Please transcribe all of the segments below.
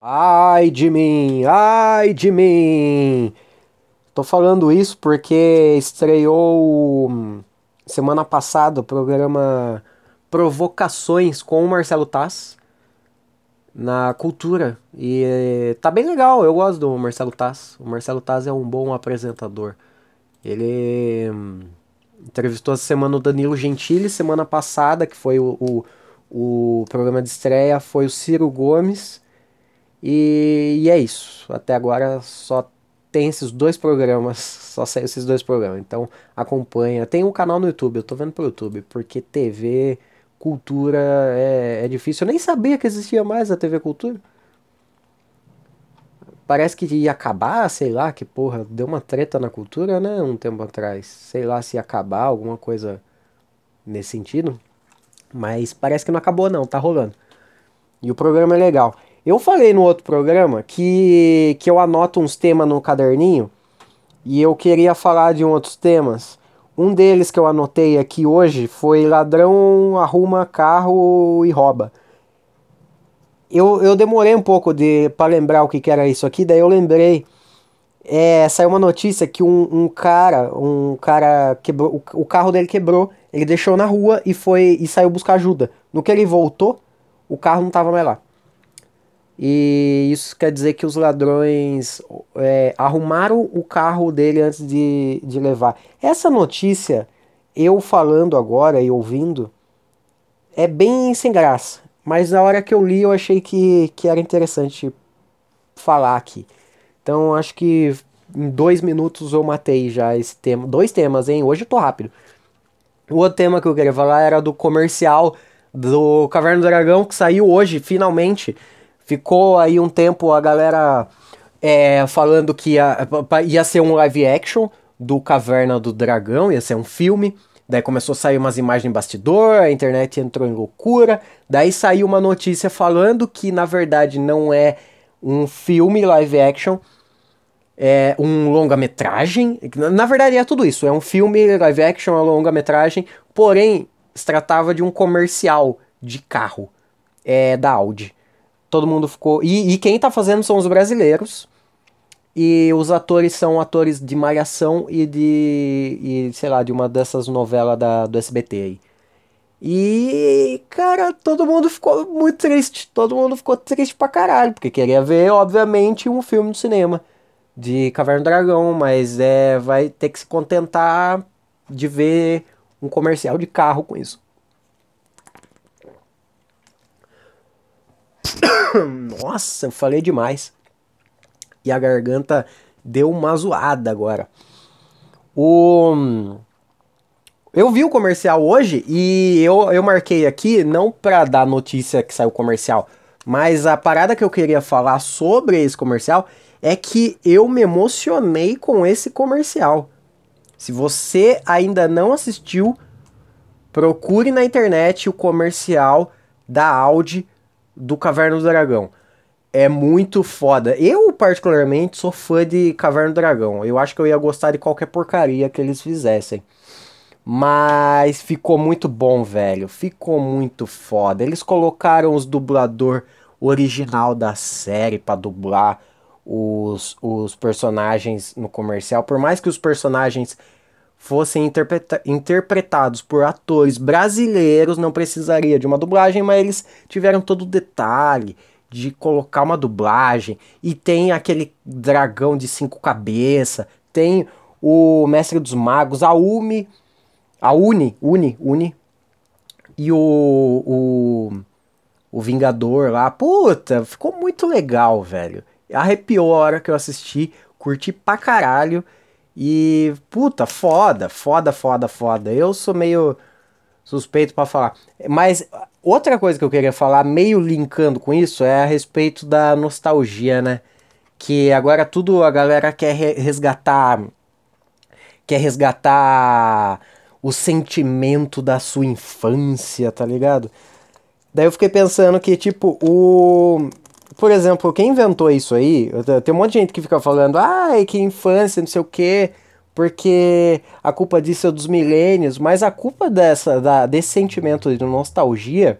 Ai de mim, ai de mim. Tô falando isso porque estreou hum, semana passada o programa Provocações com o Marcelo Taz na Cultura. E eh, tá bem legal, eu gosto do Marcelo Taz. O Marcelo Taz é um bom apresentador. Ele hum, entrevistou essa semana o Danilo Gentili, semana passada, que foi o, o, o programa de estreia, foi o Ciro Gomes. E, e é isso. Até agora só tem esses dois programas, só saiu esses dois programas. Então acompanha. Tem um canal no YouTube, eu tô vendo pro YouTube, porque TV, cultura é, é difícil. Eu nem sabia que existia mais a TV Cultura. Parece que ia acabar, sei lá, que porra, deu uma treta na cultura, né, um tempo atrás. Sei lá se ia acabar, alguma coisa nesse sentido. Mas parece que não acabou não, tá rolando. E o programa é legal. Eu falei no outro programa que, que eu anoto uns temas no caderninho e eu queria falar de outros temas. Um deles que eu anotei aqui hoje foi ladrão arruma carro e rouba. Eu, eu demorei um pouco de para lembrar o que, que era isso aqui, daí eu lembrei. É, saiu uma notícia que um, um cara, um cara quebrou, o, o carro dele quebrou, ele deixou na rua e foi e saiu buscar ajuda. No que ele voltou, o carro não estava mais lá. E isso quer dizer que os ladrões é, arrumaram o carro dele antes de, de levar. Essa notícia, eu falando agora e ouvindo, é bem sem graça. Mas na hora que eu li, eu achei que, que era interessante falar aqui. Então acho que em dois minutos eu matei já esse tema. Dois temas, hein? Hoje eu tô rápido. O outro tema que eu queria falar era do comercial do Caverna do Dragão que saiu hoje, finalmente. Ficou aí um tempo a galera é, falando que ia, ia ser um live action do Caverna do Dragão, ia ser um filme. Daí começou a sair umas imagens em bastidor, a internet entrou em loucura. Daí saiu uma notícia falando que na verdade não é um filme live action, é um longa-metragem. Na verdade é tudo isso, é um filme live action, é longa-metragem, porém se tratava de um comercial de carro é, da Audi todo mundo ficou. E, e, quem tá fazendo são os brasileiros. E os atores são atores de Malhação e de. E, sei lá, de uma dessas novelas da, do SBT aí. E, cara, todo mundo ficou muito triste. Todo mundo ficou triste pra caralho. Porque queria ver, obviamente, um filme no cinema de Caverna do Dragão. Mas é, vai ter que se contentar de ver um comercial de carro com isso. Nossa, eu falei demais. E a garganta deu uma zoada agora. O... Eu vi o comercial hoje e eu, eu marquei aqui, não pra dar notícia que saiu comercial, mas a parada que eu queria falar sobre esse comercial é que eu me emocionei com esse comercial. Se você ainda não assistiu, procure na internet o comercial da Audi do Caverna do Dragão. É muito foda. Eu, particularmente, sou fã de Caverna do Dragão. Eu acho que eu ia gostar de qualquer porcaria que eles fizessem. Mas ficou muito bom, velho. Ficou muito foda. Eles colocaram os dublador original da série para dublar os, os personagens no comercial. Por mais que os personagens fossem interpreta interpretados por atores brasileiros, não precisaria de uma dublagem, mas eles tiveram todo o detalhe de colocar uma dublagem. E tem aquele dragão de cinco cabeças, tem o Mestre dos Magos, a Umi, a Uni, Uni, Uni, e o, o, o Vingador lá. Puta, ficou muito legal, velho. Arrepiou a hora que eu assisti, curti pra caralho. E, puta, foda, foda, foda, foda. Eu sou meio suspeito para falar. Mas outra coisa que eu queria falar, meio linkando com isso, é a respeito da nostalgia, né? Que agora tudo a galera quer resgatar. Quer resgatar o sentimento da sua infância, tá ligado? Daí eu fiquei pensando que, tipo, o por exemplo, quem inventou isso aí, tem um monte de gente que fica falando, ai, que infância, não sei o quê, porque a culpa disso é dos milênios, mas a culpa dessa, da, desse sentimento de nostalgia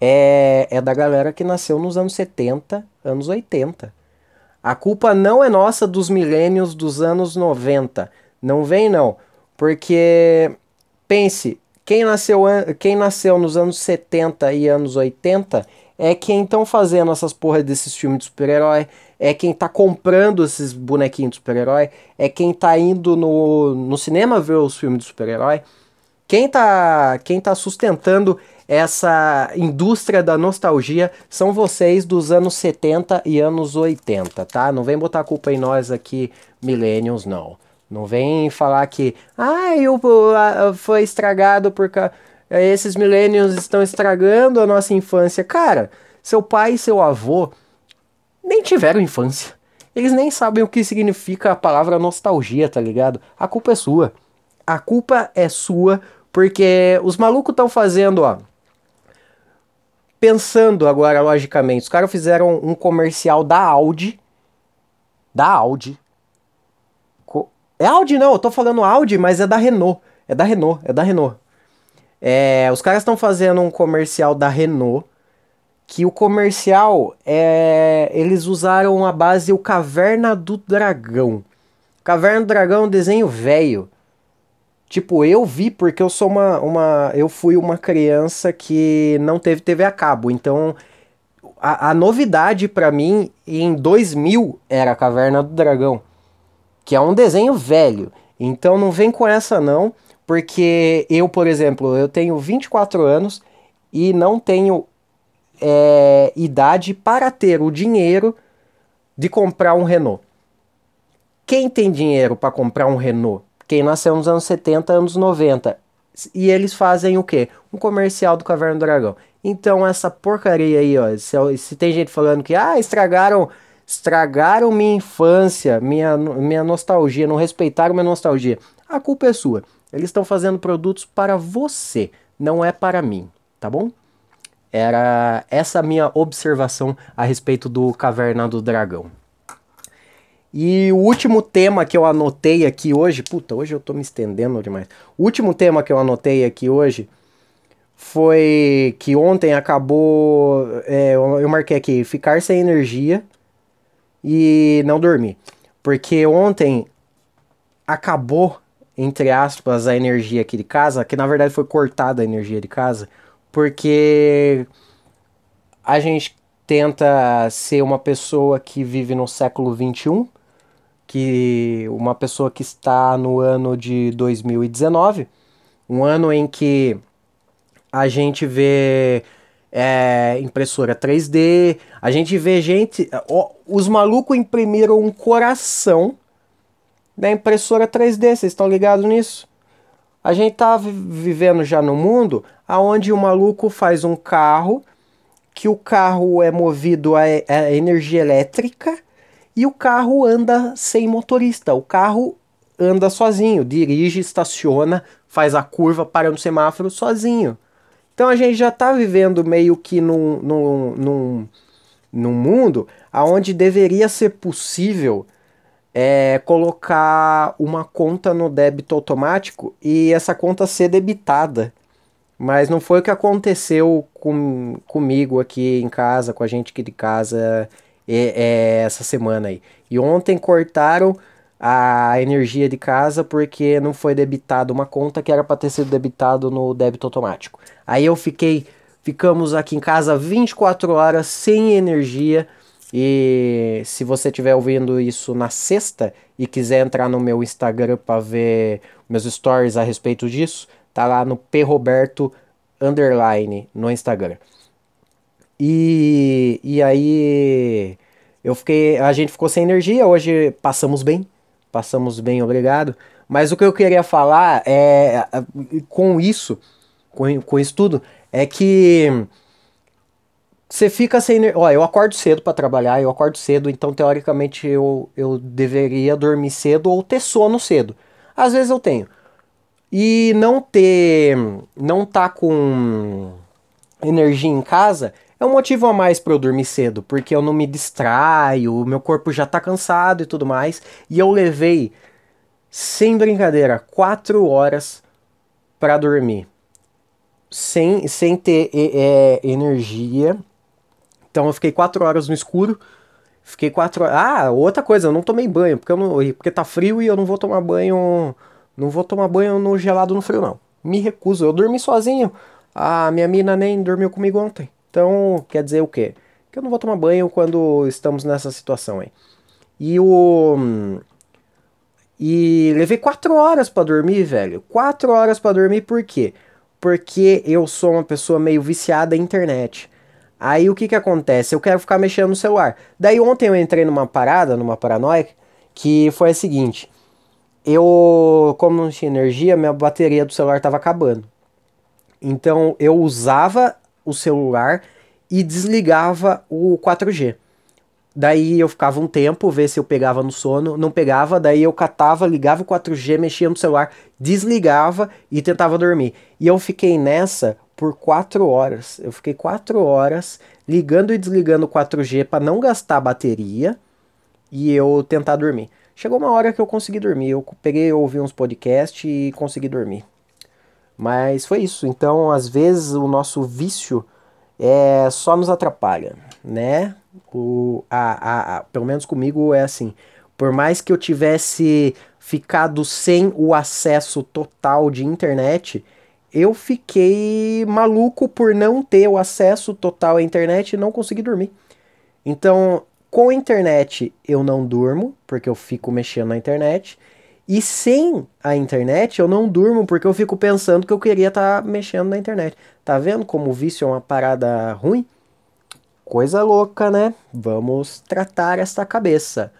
é, é da galera que nasceu nos anos 70, anos 80. A culpa não é nossa dos milênios dos anos 90. Não vem não. Porque pense, quem nasceu, quem nasceu nos anos 70 e anos 80 é quem estão fazendo essas porra desses filmes de super-herói, é quem tá comprando esses bonequinhos de super-herói, é quem tá indo no, no cinema ver os filmes de super-herói. Quem tá, quem tá sustentando essa indústria da nostalgia são vocês dos anos 70 e anos 80, tá? Não vem botar a culpa em nós aqui, millennials, não. Não vem falar que, ah, eu, foi estragado porque esses millennials estão estragando a nossa infância. Cara, seu pai e seu avô nem tiveram infância. Eles nem sabem o que significa a palavra nostalgia, tá ligado? A culpa é sua. A culpa é sua porque os malucos estão fazendo, ó. Pensando agora, logicamente, os caras fizeram um comercial da Audi. Da Audi é Audi não, eu tô falando Audi, mas é da Renault. É da Renault, é da Renault. É, os caras estão fazendo um comercial da Renault, que o comercial é, eles usaram a base o Caverna do Dragão. Caverna do Dragão é um desenho velho. Tipo, eu vi porque eu sou uma, uma. Eu fui uma criança que não teve TV a cabo. Então, a, a novidade para mim em 2000 era a Caverna do Dragão que é um desenho velho. Então não vem com essa não, porque eu, por exemplo, eu tenho 24 anos e não tenho é, idade para ter o dinheiro de comprar um Renault. Quem tem dinheiro para comprar um Renault? Quem nasceu nos anos 70, anos 90. E eles fazem o quê? Um comercial do Caverna do Dragão. Então essa porcaria aí, ó, se, se tem gente falando que ah, estragaram estragaram minha infância, minha, minha nostalgia, não respeitaram minha nostalgia. A culpa é sua. Eles estão fazendo produtos para você, não é para mim, tá bom? Era essa minha observação a respeito do Caverna do Dragão. E o último tema que eu anotei aqui hoje, puta, hoje eu tô me estendendo demais. O último tema que eu anotei aqui hoje foi que ontem acabou, é, eu marquei aqui, ficar sem energia e não dormi. Porque ontem acabou, entre aspas, a energia aqui de casa, que na verdade foi cortada a energia de casa, porque a gente tenta ser uma pessoa que vive no século 21, que uma pessoa que está no ano de 2019, um ano em que a gente vê é, impressora 3D. A gente vê gente. Ó, os malucos imprimiram um coração da impressora 3D. Vocês estão ligados nisso? A gente tá vivendo já no mundo aonde o maluco faz um carro que o carro é movido a, a energia elétrica e o carro anda sem motorista. O carro anda sozinho, dirige, estaciona, faz a curva, para no semáforo sozinho. Então a gente já está vivendo meio que num, num, num, num mundo onde deveria ser possível é, colocar uma conta no débito automático e essa conta ser debitada. Mas não foi o que aconteceu com, comigo aqui em casa, com a gente aqui de casa é, essa semana aí. E ontem cortaram a energia de casa porque não foi debitado uma conta que era para ter sido debitado no débito automático. Aí eu fiquei, ficamos aqui em casa 24 horas sem energia. E se você estiver ouvindo isso na sexta e quiser entrar no meu Instagram para ver meus stories a respeito disso, tá lá no Roberto underline no Instagram. E, e aí eu fiquei, a gente ficou sem energia, hoje passamos bem, passamos bem, obrigado. Mas o que eu queria falar é com isso, com, com isso tudo, é que você fica sem. Ó, eu acordo cedo para trabalhar, eu acordo cedo, então teoricamente eu, eu deveria dormir cedo ou ter sono cedo. Às vezes eu tenho. E não ter. Não tá com energia em casa é um motivo a mais para eu dormir cedo, porque eu não me distraio, meu corpo já tá cansado e tudo mais. E eu levei, sem brincadeira, quatro horas para dormir. sem, sem ter é, energia. Então eu fiquei quatro horas no escuro. Fiquei quatro horas. Ah, outra coisa, eu não tomei banho, porque, eu não, porque tá frio e eu não vou tomar banho. Não vou tomar banho no gelado no frio, não. Me recuso. Eu dormi sozinho. A minha mina nem dormiu comigo ontem. Então, quer dizer o quê? Que eu não vou tomar banho quando estamos nessa situação aí. E o. E levei quatro horas para dormir, velho. Quatro horas para dormir, por quê? Porque eu sou uma pessoa meio viciada em internet. Aí o que que acontece? Eu quero ficar mexendo no celular. Daí ontem eu entrei numa parada, numa paranoia, que foi a seguinte. Eu, como não tinha energia, minha bateria do celular estava acabando. Então eu usava o celular e desligava o 4G. Daí eu ficava um tempo, ver se eu pegava no sono, não pegava, daí eu catava, ligava o 4G, mexia no celular, desligava e tentava dormir. E eu fiquei nessa por quatro horas. Eu fiquei quatro horas ligando e desligando o 4G para não gastar bateria e eu tentar dormir. Chegou uma hora que eu consegui dormir. Eu peguei, ouvi uns podcasts e consegui dormir. Mas foi isso. Então, às vezes, o nosso vício é, só nos atrapalha, né? O, a, a, a, pelo menos comigo é assim. Por mais que eu tivesse ficado sem o acesso total de internet, eu fiquei maluco por não ter o acesso total à internet e não conseguir dormir. Então, com a internet eu não durmo, porque eu fico mexendo na internet. E sem a internet eu não durmo porque eu fico pensando que eu queria estar tá mexendo na internet. Tá vendo como o vício é uma parada ruim? Coisa louca, né? Vamos tratar esta cabeça.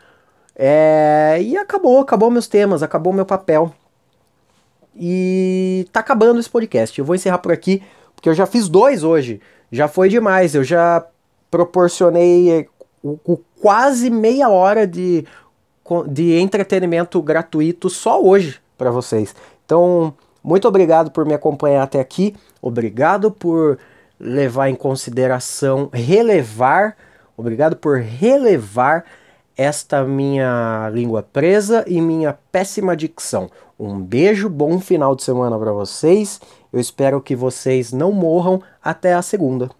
É... E acabou, acabou meus temas, acabou meu papel. E tá acabando esse podcast. Eu vou encerrar por aqui, porque eu já fiz dois hoje. Já foi demais. Eu já proporcionei o quase meia hora de de entretenimento gratuito só hoje para vocês. Então, muito obrigado por me acompanhar até aqui. Obrigado por levar em consideração, relevar, obrigado por relevar esta minha língua presa e minha péssima dicção. Um beijo, bom final de semana para vocês. Eu espero que vocês não morram até a segunda.